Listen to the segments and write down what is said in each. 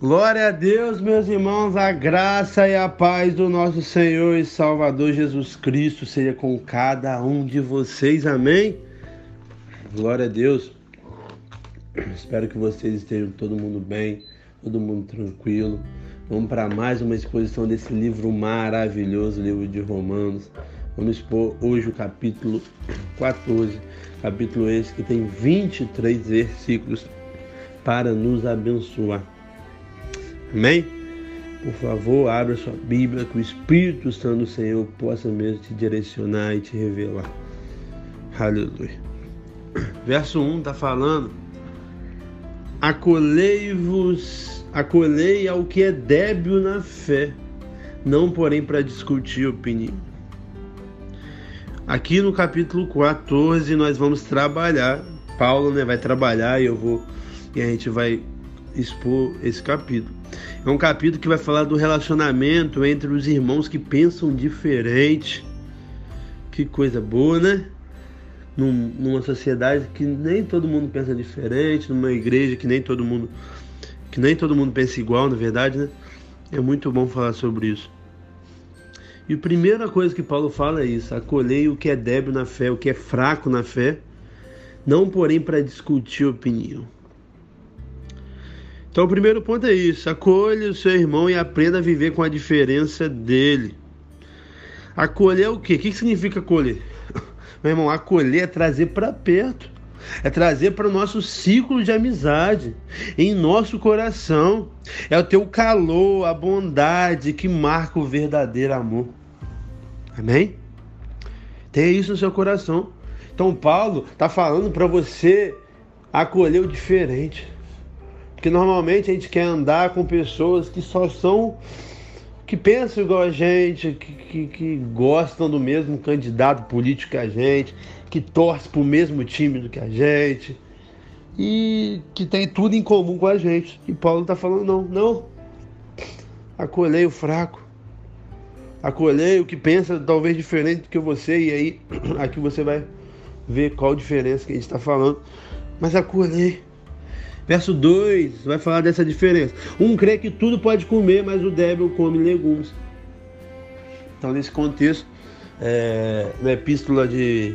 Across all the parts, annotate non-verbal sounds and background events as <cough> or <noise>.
Glória a Deus, meus irmãos, a graça e a paz do nosso Senhor e Salvador Jesus Cristo seja com cada um de vocês, amém? Glória a Deus. Espero que vocês estejam todo mundo bem, todo mundo tranquilo. Vamos para mais uma exposição desse livro maravilhoso, livro de Romanos. Vamos expor hoje o capítulo 14, capítulo esse que tem 23 versículos para nos abençoar. Amém? Por favor, abra sua Bíblia, que o Espírito Santo do Senhor possa mesmo te direcionar e te revelar. Aleluia. Verso 1 está falando: Acolhei-vos, acolhei ao que é débil na fé, não porém para discutir opinião. Aqui no capítulo 14 nós vamos trabalhar, Paulo né, vai trabalhar e eu vou e a gente vai expor esse capítulo. É um capítulo que vai falar do relacionamento entre os irmãos que pensam diferente. Que coisa boa, né? Num, numa sociedade que nem todo mundo pensa diferente, numa igreja que nem todo mundo que nem todo mundo pensa igual, na verdade, né? É muito bom falar sobre isso. E a primeira coisa que Paulo fala é isso: acolhei o que é débil na fé, o que é fraco na fé, não porém para discutir opinião. Então, o primeiro ponto é isso: acolha o seu irmão e aprenda a viver com a diferença dele. Acolher é o quê? O que significa acolher? <laughs> Meu irmão, acolher é trazer para perto, é trazer para o nosso ciclo de amizade, em nosso coração. É o teu calor, a bondade que marca o verdadeiro amor. Amém? Tenha isso no seu coração. Então, Paulo está falando para você acolher o diferente. Porque normalmente a gente quer andar com pessoas que só são. que pensam igual a gente, que, que, que gostam do mesmo candidato político que a gente, que torce para o mesmo time do que a gente e que tem tudo em comum com a gente. E Paulo está falando: não, não. Acolhei o fraco. Acolhei o que pensa talvez diferente do que você, e aí <clears throat> aqui você vai ver qual diferença que a gente está falando. Mas acolhei. Verso 2 vai falar dessa diferença. Um crê que tudo pode comer, mas o débil come legumes. Então, nesse contexto, é, na epístola de,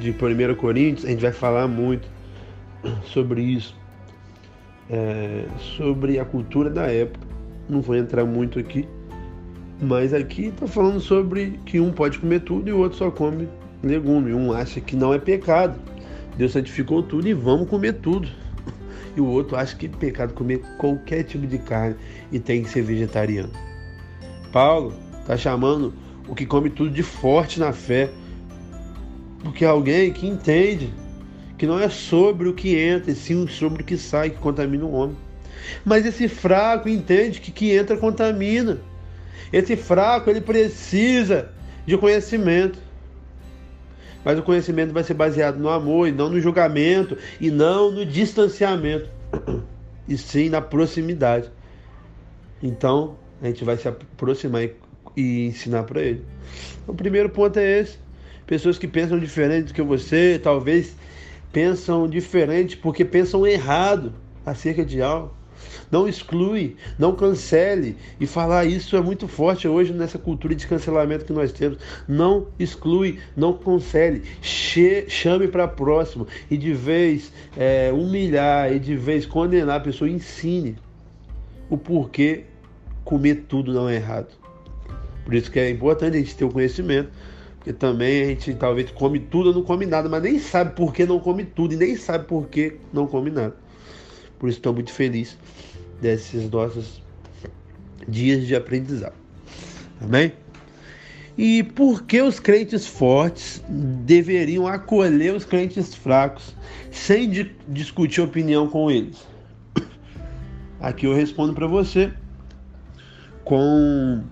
de 1 Coríntios, a gente vai falar muito sobre isso, é, sobre a cultura da época. Não vou entrar muito aqui, mas aqui está falando sobre que um pode comer tudo e o outro só come legume. Um acha que não é pecado. Deus santificou tudo e vamos comer tudo e o outro acha que é pecado comer qualquer tipo de carne e tem que ser vegetariano. Paulo está chamando o que come tudo de forte na fé, porque é alguém que entende que não é sobre o que entra, e sim sobre o que sai que contamina o homem. Mas esse fraco entende que que entra contamina. Esse fraco ele precisa de conhecimento. Mas o conhecimento vai ser baseado no amor e não no julgamento e não no distanciamento, e sim na proximidade. Então, a gente vai se aproximar e, e ensinar para ele. O primeiro ponto é esse. Pessoas que pensam diferente do que você, talvez pensam diferente porque pensam errado acerca de algo. Não exclui, não cancele. E falar isso é muito forte hoje nessa cultura de cancelamento que nós temos. Não exclui, não cancele. Chame para próximo. E de vez é, humilhar, e de vez condenar a pessoa, ensine o porquê comer tudo não é errado. Por isso que é importante a gente ter o conhecimento. Porque também a gente talvez come tudo ou não come nada, mas nem sabe por que não come tudo e nem sabe por que não come nada. Por isso estou muito feliz desses nossos dias de aprendizado. Amém? E por que os crentes fortes deveriam acolher os crentes fracos sem discutir opinião com eles? Aqui eu respondo para você com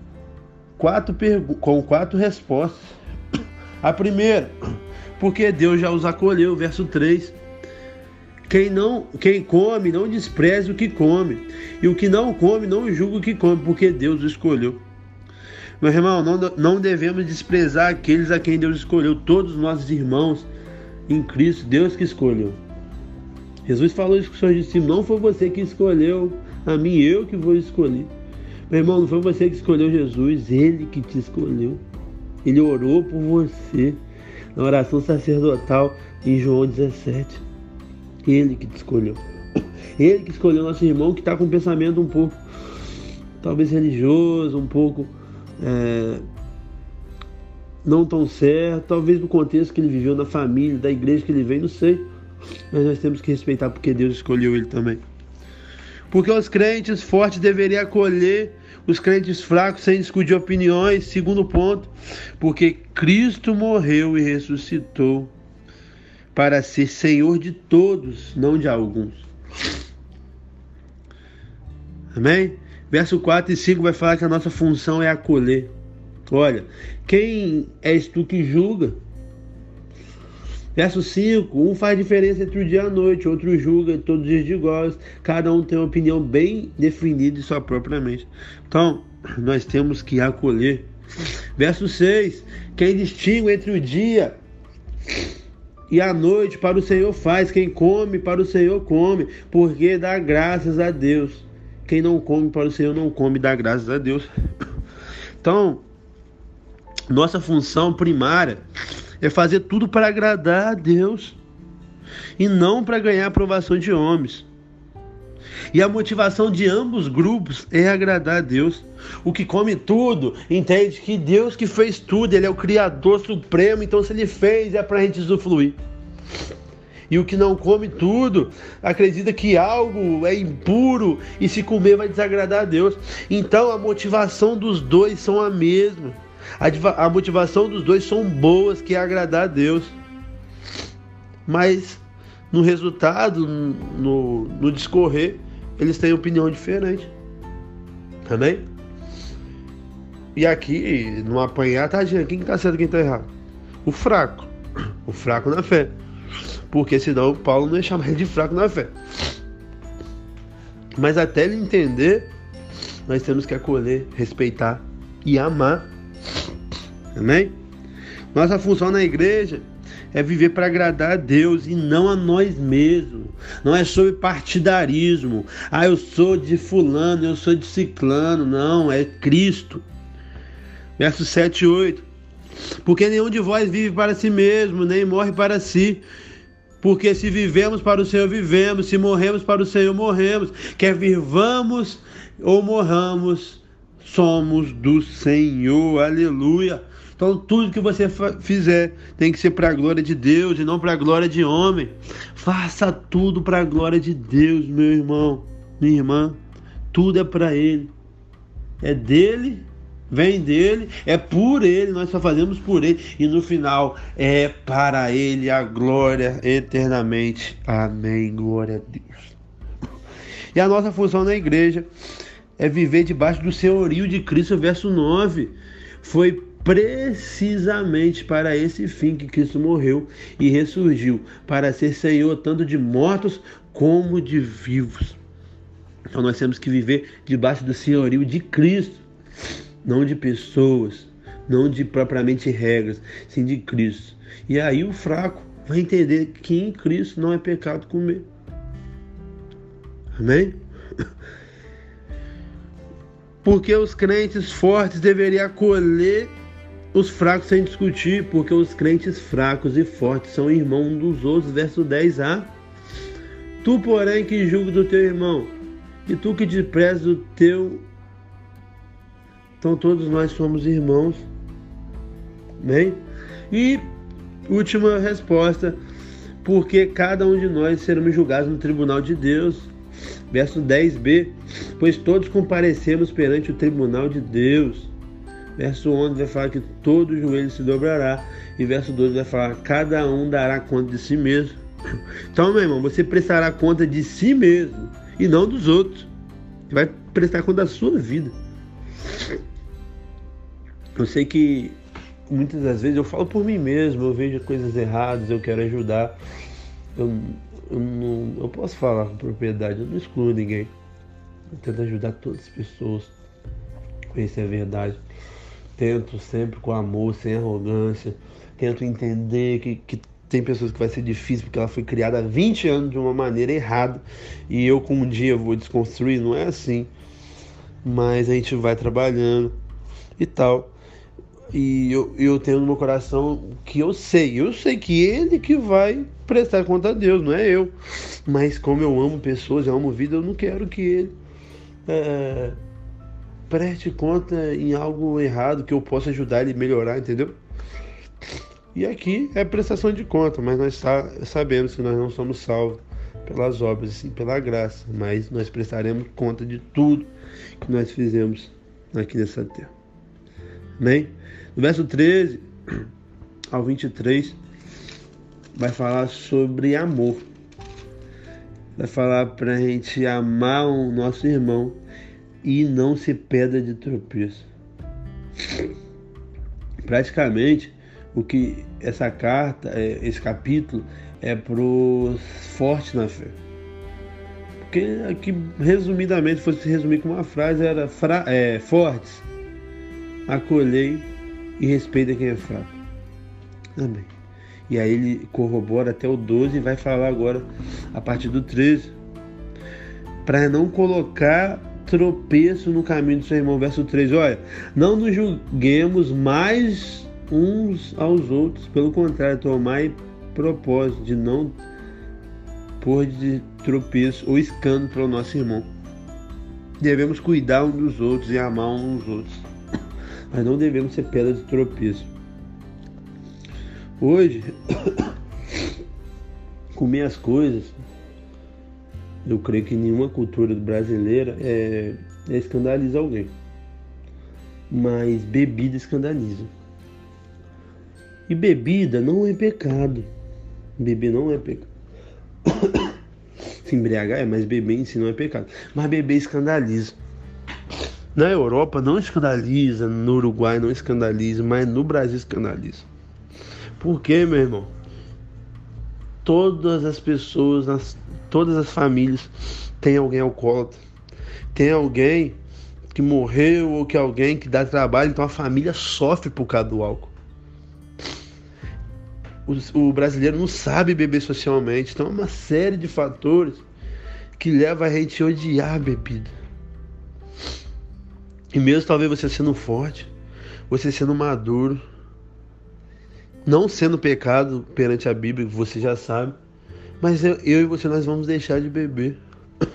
quatro, com quatro respostas. A primeira, porque Deus já os acolheu, verso 3. Quem não, quem come, não despreze o que come, e o que não come, não julga o que come, porque Deus o escolheu. Meu irmão, não, não devemos desprezar aqueles a quem Deus escolheu, todos os nossos irmãos em Cristo, Deus que escolheu. Jesus falou isso com seus discípulos: não foi você que escolheu a mim, eu que vou escolher. Meu irmão, não foi você que escolheu Jesus, ele que te escolheu. Ele orou por você na oração sacerdotal em João 17. Ele que te escolheu. Ele que escolheu nosso irmão que está com um pensamento um pouco, talvez religioso, um pouco é, não tão certo, talvez no contexto que ele viveu na família, da igreja que ele veio, não sei. Mas nós temos que respeitar porque Deus escolheu ele também. Porque os crentes fortes deveriam acolher os crentes fracos sem discutir opiniões. Segundo ponto, porque Cristo morreu e ressuscitou para ser Senhor de todos, não de alguns. Amém? Verso 4 e 5 vai falar que a nossa função é acolher. Olha, quem és tu que julga? Verso 5: Um faz diferença entre o dia e a noite, outro julga todos os de iguais. Cada um tem uma opinião bem definida de sua própria mente. Então, nós temos que acolher. Verso 6: Quem distingue entre o dia e a noite para o Senhor faz, quem come para o Senhor come, porque dá graças a Deus. Quem não come para o Senhor não come, dá graças a Deus. <coughs> Então, nossa função primária é fazer tudo para agradar a Deus e não para ganhar aprovação de homens. E a motivação de ambos grupos é agradar a Deus. O que come tudo entende que Deus que fez tudo, Ele é o Criador Supremo, então se Ele fez é para a gente usufruir. E o que não come tudo acredita que algo é impuro e se comer vai desagradar a Deus. Então a motivação dos dois são a mesma. A, a motivação dos dois são boas, que é agradar a Deus. Mas no resultado, no, no discorrer, eles têm opinião diferente. Amém? E aqui, no apanhar, tá dizendo quem está certo quem está errado? O fraco. O fraco na fé. Porque senão Paulo não ia chamar ele de fraco na fé. Mas até ele entender, nós temos que acolher, respeitar e amar Amém? Nossa função na igreja é viver para agradar a Deus e não a nós mesmos. Não é sobre partidarismo. Ah, eu sou de fulano, eu sou de ciclano. Não, é Cristo. Verso 7 e 8. Porque nenhum de vós vive para si mesmo, nem morre para si. Porque se vivemos para o Senhor, vivemos. Se morremos para o Senhor, morremos. Quer vivamos ou morramos, somos do Senhor. Aleluia. Então, tudo que você fizer tem que ser para a glória de Deus e não para a glória de homem. Faça tudo para a glória de Deus, meu irmão, minha irmã. Tudo é para Ele. É dele, vem dele, é por Ele, nós só fazemos por Ele. E no final, é para Ele a glória eternamente. Amém. Glória a Deus. E a nossa função na igreja é viver debaixo do senhorio de Cristo, verso 9. Foi precisamente para esse fim que Cristo morreu e ressurgiu, para ser Senhor tanto de mortos como de vivos. Então nós temos que viver debaixo do senhorio de Cristo, não de pessoas, não de propriamente regras, sim de Cristo. E aí o fraco vai entender que em Cristo não é pecado comer. Amém? <laughs> Porque os crentes fortes deveriam acolher os fracos sem discutir, porque os crentes fracos e fortes são irmãos dos outros. Verso 10a. Tu, porém, que julgas do teu irmão, e tu que desprezas o teu. Então todos nós somos irmãos. Bem? E última resposta, porque cada um de nós seremos julgados no tribunal de Deus. Verso 10b: Pois todos comparecemos perante o tribunal de Deus. Verso 11 vai falar que todo joelho se dobrará. E verso 12 vai falar: cada um dará conta de si mesmo. <laughs> Então, meu irmão, você prestará conta de si mesmo e não dos outros. Vai prestar conta da sua vida. Eu sei que muitas das vezes eu falo por mim mesmo, eu vejo coisas erradas, eu quero ajudar. Eu, eu, não, eu posso falar com propriedade, eu não excluo ninguém. Eu tento ajudar todas as pessoas conhecer a verdade. Tento sempre com amor, sem arrogância. Tento entender que, que Tem pessoas que vai ser difícil porque ela foi criada há 20 anos de uma maneira errada e eu com um dia vou desconstruir, não é assim. Mas a gente vai trabalhando e tal. E eu, eu tenho no meu coração que eu sei, eu sei que ele que vai prestar conta a Deus, não é eu. Mas como eu amo pessoas, eu amo vida, eu não quero que ele é, preste conta em algo errado que eu possa ajudar ele a melhorar, entendeu? E aqui é prestação de conta, mas nós sabemos que nós não somos salvos pelas obras, sim pela graça, mas nós prestaremos conta de tudo que nós fizemos aqui nessa terra. Amém? No verso 13 ao 23, vai falar sobre amor. Vai falar para a gente amar o nosso irmão e não se pedra de tropeço. Praticamente, o que essa carta, é, esse capítulo, é para os fortes na fé. Porque aqui, resumidamente, fosse resumir com uma frase, era fra, é, fortes, acolhei e respeita quem é fraco. Amém. E aí ele corrobora até o 12 e vai falar agora a partir do 13. Para não colocar tropeço no caminho do seu irmão. Verso 13, olha, não nos julguemos mais uns aos outros, pelo contrário, tomai propósito de não pôr de tropeço ou escândalo para o nosso irmão. Devemos cuidar uns dos outros e amar uns dos outros, <coughs> mas não devemos ser pedra de tropeço. Hoje, <coughs> comer as coisas, eu creio que nenhuma cultura brasileira é, é escandaliza alguém. Mas bebida escandaliza. E bebida não é pecado. Beber não é pecado. Se <coughs> embriagar é, mas beber em si não é pecado. Mas beber escandaliza. Na Europa não escandaliza, no Uruguai não escandaliza, mas no Brasil escandaliza. Por quê, meu irmão? Todas as pessoas, nas, todas as famílias têm alguém alcoólatra. Tem alguém que morreu ou que alguém que dá trabalho, então a família sofre por causa do álcool. O, o brasileiro não sabe beber socialmente, então é uma série de fatores que leva a gente a odiar a bebida. E mesmo talvez você sendo forte, você sendo maduro, não sendo pecado perante a Bíblia, você já sabe. Mas eu, eu e você nós vamos deixar de beber <coughs>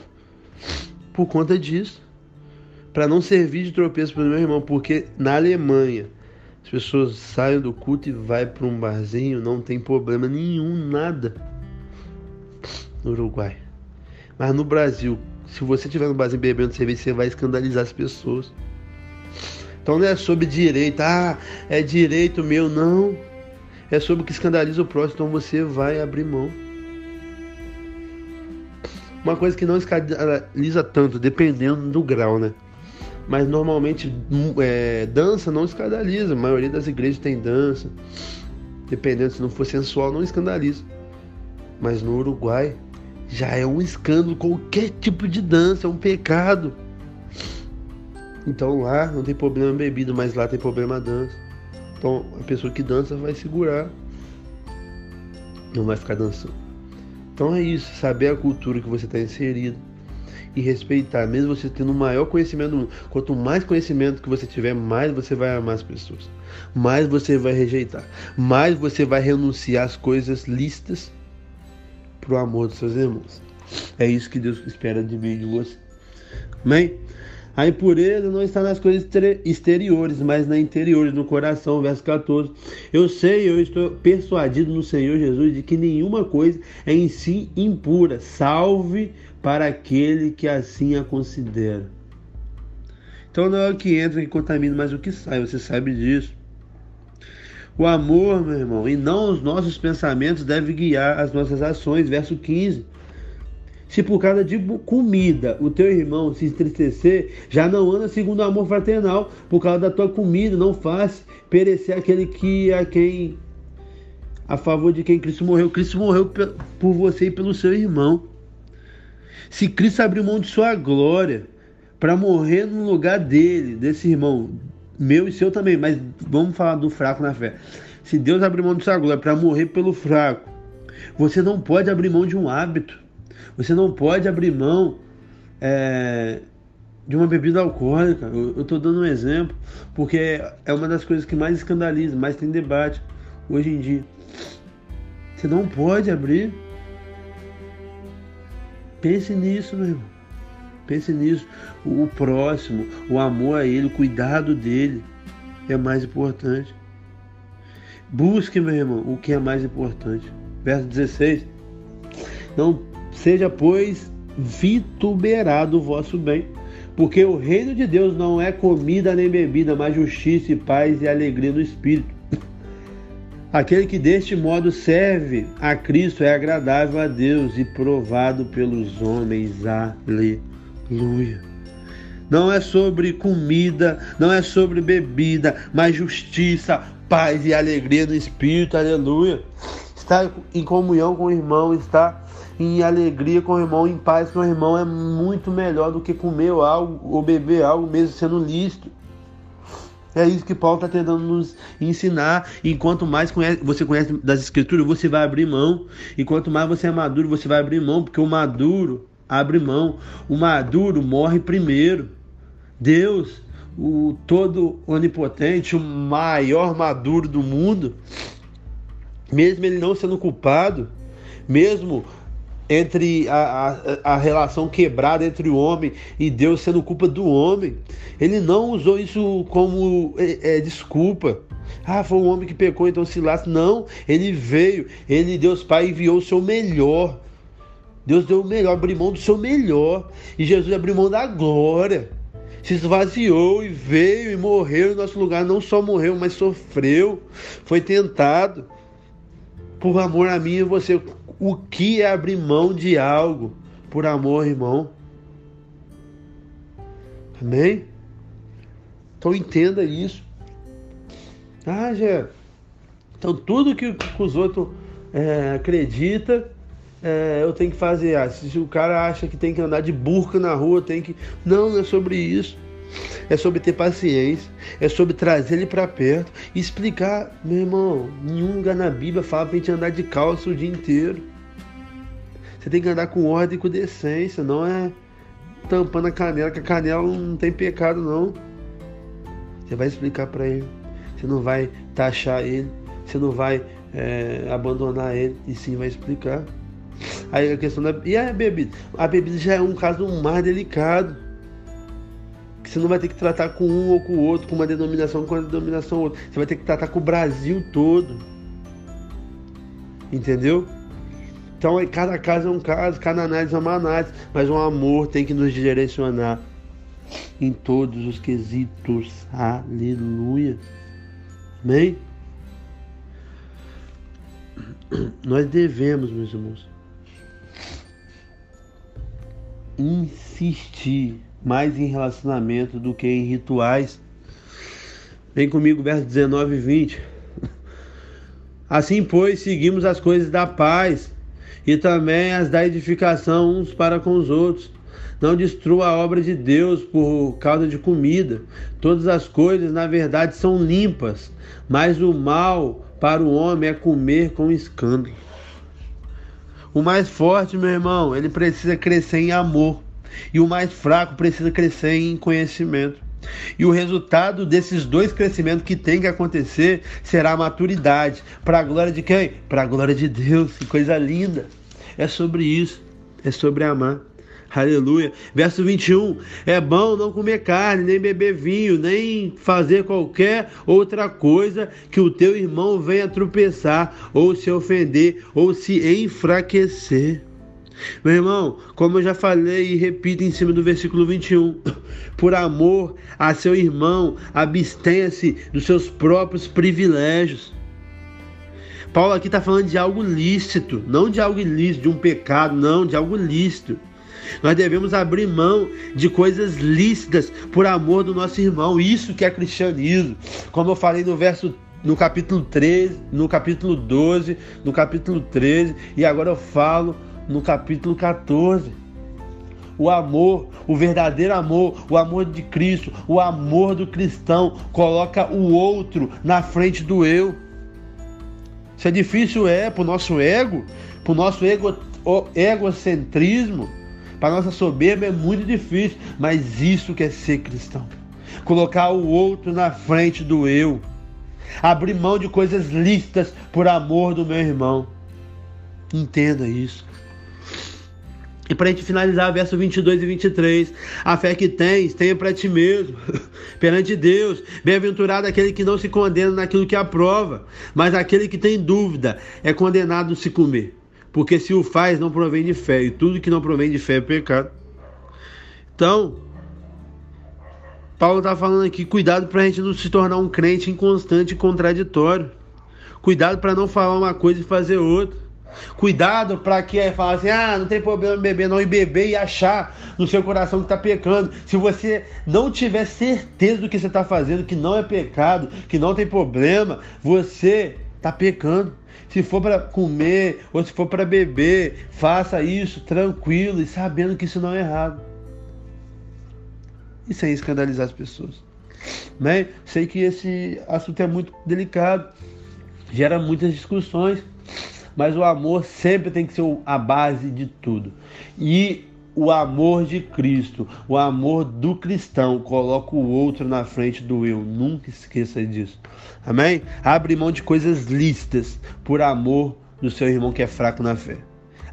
por conta disso. Para não servir de tropeço para o meu irmão, porque na Alemanha as pessoas saem do culto e vai para um barzinho, não tem problema nenhum, nada. No Uruguai. Mas no Brasil, se você estiver no barzinho bebendo cerveja, você vai escandalizar as pessoas. Então não é sobre direito, ah, é direito meu, não é sobre o que escandaliza o próximo, então você vai abrir mão. Uma coisa que não escandaliza tanto, dependendo do grau, né? Mas normalmente hum, é, dança não escandaliza. A maioria das igrejas tem dança. Dependendo se não for sensual, não escandaliza. Mas no Uruguai já é um escândalo. Qualquer tipo de dança é um pecado. Então lá não tem problema bebida, mas lá tem problema dança. Então a pessoa que dança vai segurar, não vai ficar dançando. Então é isso, saber a cultura que você está inserido e respeitar, mesmo você tendo o maior conhecimento do mundo. Quanto mais conhecimento que você tiver, mais você vai amar as pessoas, mais você vai rejeitar, mais você vai renunciar às coisas listas para o amor dos seus irmãos. É isso que Deus espera de mim e de você. Amém? A impureza não está nas coisas exteriores, mas na interiores, no coração. Verso 14. Eu sei, eu estou persuadido no Senhor Jesus de que nenhuma coisa é em si impura, salve para aquele que assim a considera. Então não é o que entra que contamina, mas o que sai, você sabe disso. O amor, meu irmão, e não os nossos pensamentos deve guiar as nossas ações. Verso 15. Se por causa de comida o teu irmão se entristecer, já não anda segundo o amor fraternal, por causa da tua comida, não faz perecer aquele que a quem a favor de quem Cristo morreu. Cristo morreu por você e pelo seu irmão. Se Cristo abriu mão de sua glória para morrer no lugar dele, desse irmão, meu e seu também, mas vamos falar do fraco na fé. Se Deus abrir mão de sua glória para morrer pelo fraco, você não pode abrir mão de um hábito. Você não pode abrir mão é, de uma bebida alcoólica. Eu estou dando um exemplo, porque é uma das coisas que mais escandaliza, mais tem debate hoje em dia. Você não pode abrir. Pense nisso, meu irmão. Pense nisso. O próximo, o amor a ele, o cuidado dele é mais importante. Busque, meu irmão, o que é mais importante. Verso 16. Não seja, pois, vituberado o vosso bem, porque o reino de Deus não é comida nem bebida, mas justiça e paz e alegria no espírito. Aquele que deste modo serve a Cristo é agradável a Deus e provado pelos homens. Aleluia. Não é sobre comida, não é sobre bebida, mas justiça, paz e alegria no espírito. Aleluia. Estar em comunhão com o irmão, estar em alegria com o irmão, em paz com o irmão é muito melhor do que comer algo ou beber algo, mesmo sendo lícito. É isso que Paulo está tentando nos ensinar. E quanto mais conhece, você conhece das Escrituras, você vai abrir mão. E quanto mais você é maduro, você vai abrir mão, porque o maduro abre mão. O maduro morre primeiro. Deus, o todo onipotente, o maior maduro do mundo, mesmo ele não sendo culpado, mesmo entre a, a, a, relação quebrada entre o homem e Deus sendo culpa do homem. Ele não usou isso como é, é, desculpa. Ah, foi um homem que pecou, então se lasca. Não, ele veio, ele, Deus Pai, enviou o seu melhor. Deus deu o melhor, abriu mão do seu melhor. E Jesus abriu mão da glória. Se esvaziou e veio e morreu em nosso lugar. Não só morreu, mas sofreu. Foi tentado. Por amor a mim e você o que é abrir mão de algo por amor, irmão? Amém? Então entenda isso. Ah, já. Então tudo que, que os outros é, acreditam, é, eu tenho que fazer. Ah, se o cara acha que tem que andar de burca na rua, tem que. Não, não é sobre isso é sobre ter paciência, é sobre trazer ele para perto e explicar, meu irmão, nenhum lugar na Bíblia fala pra gente andar de calça o dia inteiro. Você tem que andar com ordem e com decência, não é tampando a canela, que a canela não tem pecado não. Você vai explicar para ele, você não vai taxar ele, você não vai é, abandonar ele, e sim vai explicar. Aí a questão da. E a bebida? A bebida já é um caso mais delicado. Que você não vai ter que tratar com um ou com o outro, com uma denominação com uma denominação outra. Você vai ter que tratar com o Brasil todo. Entendeu? Então, cada caso é um caso, cada análise é uma análise, mas o amor tem que nos direcionar em todos os quesitos. Aleluia. Amém? Nós devemos, meus irmãos, insistir mais em relacionamento do que em rituais. Vem comigo, verso 19 e 20. Assim, pois, seguimos as coisas da paz e também as da edificação uns para com os outros. Não destrua a obra de Deus por causa de comida. Todas as coisas, na verdade, são limpas, mas o mal para o homem é comer com escândalo. O mais forte, meu irmão, ele precisa crescer em amor. E o mais fraco precisa crescer em conhecimento. E o resultado desses dois crescimentos que tem que acontecer será a maturidade. Para a glória de quem? Para a glória de Deus. Que coisa linda. É sobre isso. É sobre amar. Aleluia. Verso 21. É bom não comer carne, nem beber vinho, nem fazer qualquer outra coisa que o teu irmão venha tropeçar, ou se ofender, ou se enfraquecer. Meu irmão, como eu já falei e repito em cima do versículo 21, <coughs> por amor a seu irmão, abstenha-se dos seus próprios privilégios. Paulo aqui está falando de algo lícito, não de algo ilícito, de um pecado, não, de algo lícito. Nós devemos abrir mão de coisas lícitas por amor do nosso irmão. Isso que é cristianismo. Como eu falei no verso no capítulo 13, no capítulo 12, no capítulo 13, e agora eu falo no capítulo 14. O amor, o verdadeiro amor, o amor de Cristo, o amor do cristão, coloca o outro na frente do eu. Se é difícil é para o nosso ego, para o nosso ego, egocentrismo, para nossa soberba é muito difícil, mas isso que é ser cristão. Colocar o outro na frente do eu. Abrir mão de coisas listas por amor do meu irmão. Entenda isso. E para a gente finalizar, verso 22 e 23. A fé que tens, tenha para ti mesmo, <laughs> perante Deus. Bem-aventurado aquele que não se condena naquilo que aprova, mas aquele que tem dúvida é condenado se comer. Porque se o faz, não provém de fé, e tudo que não provém de fé é pecado. Então, Paulo está falando aqui: cuidado para a gente não se tornar um crente inconstante e contraditório. Cuidado para não falar uma coisa e fazer outra. Cuidado para que é falar assim, ah, não tem problema beber não, e beber e achar no seu coração que está pecando. Se você não tiver certeza do que você está fazendo, que não é pecado, que não tem problema, você está pecando. Se for para comer ou se for para beber, faça isso tranquilo e sabendo que isso não é errado. E sem escandalizar as pessoas. Né? Sei que esse assunto é muito delicado, gera muitas discussões mas o amor sempre tem que ser a base de tudo. E o amor de Cristo, o amor do cristão, coloca o outro na frente do eu. Nunca esqueça disso. Amém? Abre mão de coisas listas por amor do seu irmão que é fraco na fé.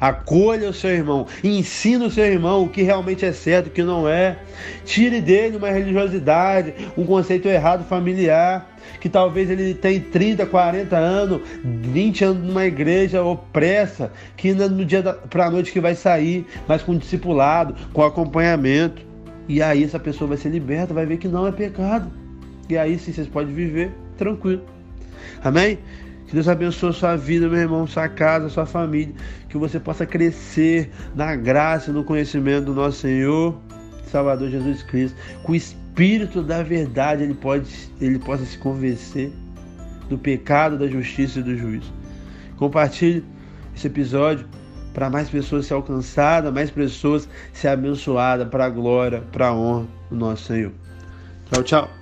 Acolha o seu irmão, ensina o seu irmão o que realmente é certo, o que não é. Tire dele uma religiosidade, um conceito errado familiar, que talvez ele tenha 30, 40 anos, 20 anos numa igreja opressa, que no dia para a noite que vai sair, mas com discipulado, com acompanhamento. E aí essa pessoa vai ser liberta, vai ver que não é pecado. E aí sim vocês podem viver tranquilo. Amém? Que Deus abençoe sua vida, meu irmão, sua casa, sua família. Que você possa crescer na graça e no conhecimento do nosso Senhor, Salvador Jesus Cristo. Com o Espírito da verdade, ele, pode, ele possa se convencer do pecado, da justiça e do juízo. Compartilhe esse episódio para mais pessoas ser alcançadas, mais pessoas ser abençoadas para a glória, para a honra do nosso Senhor. Tchau, tchau.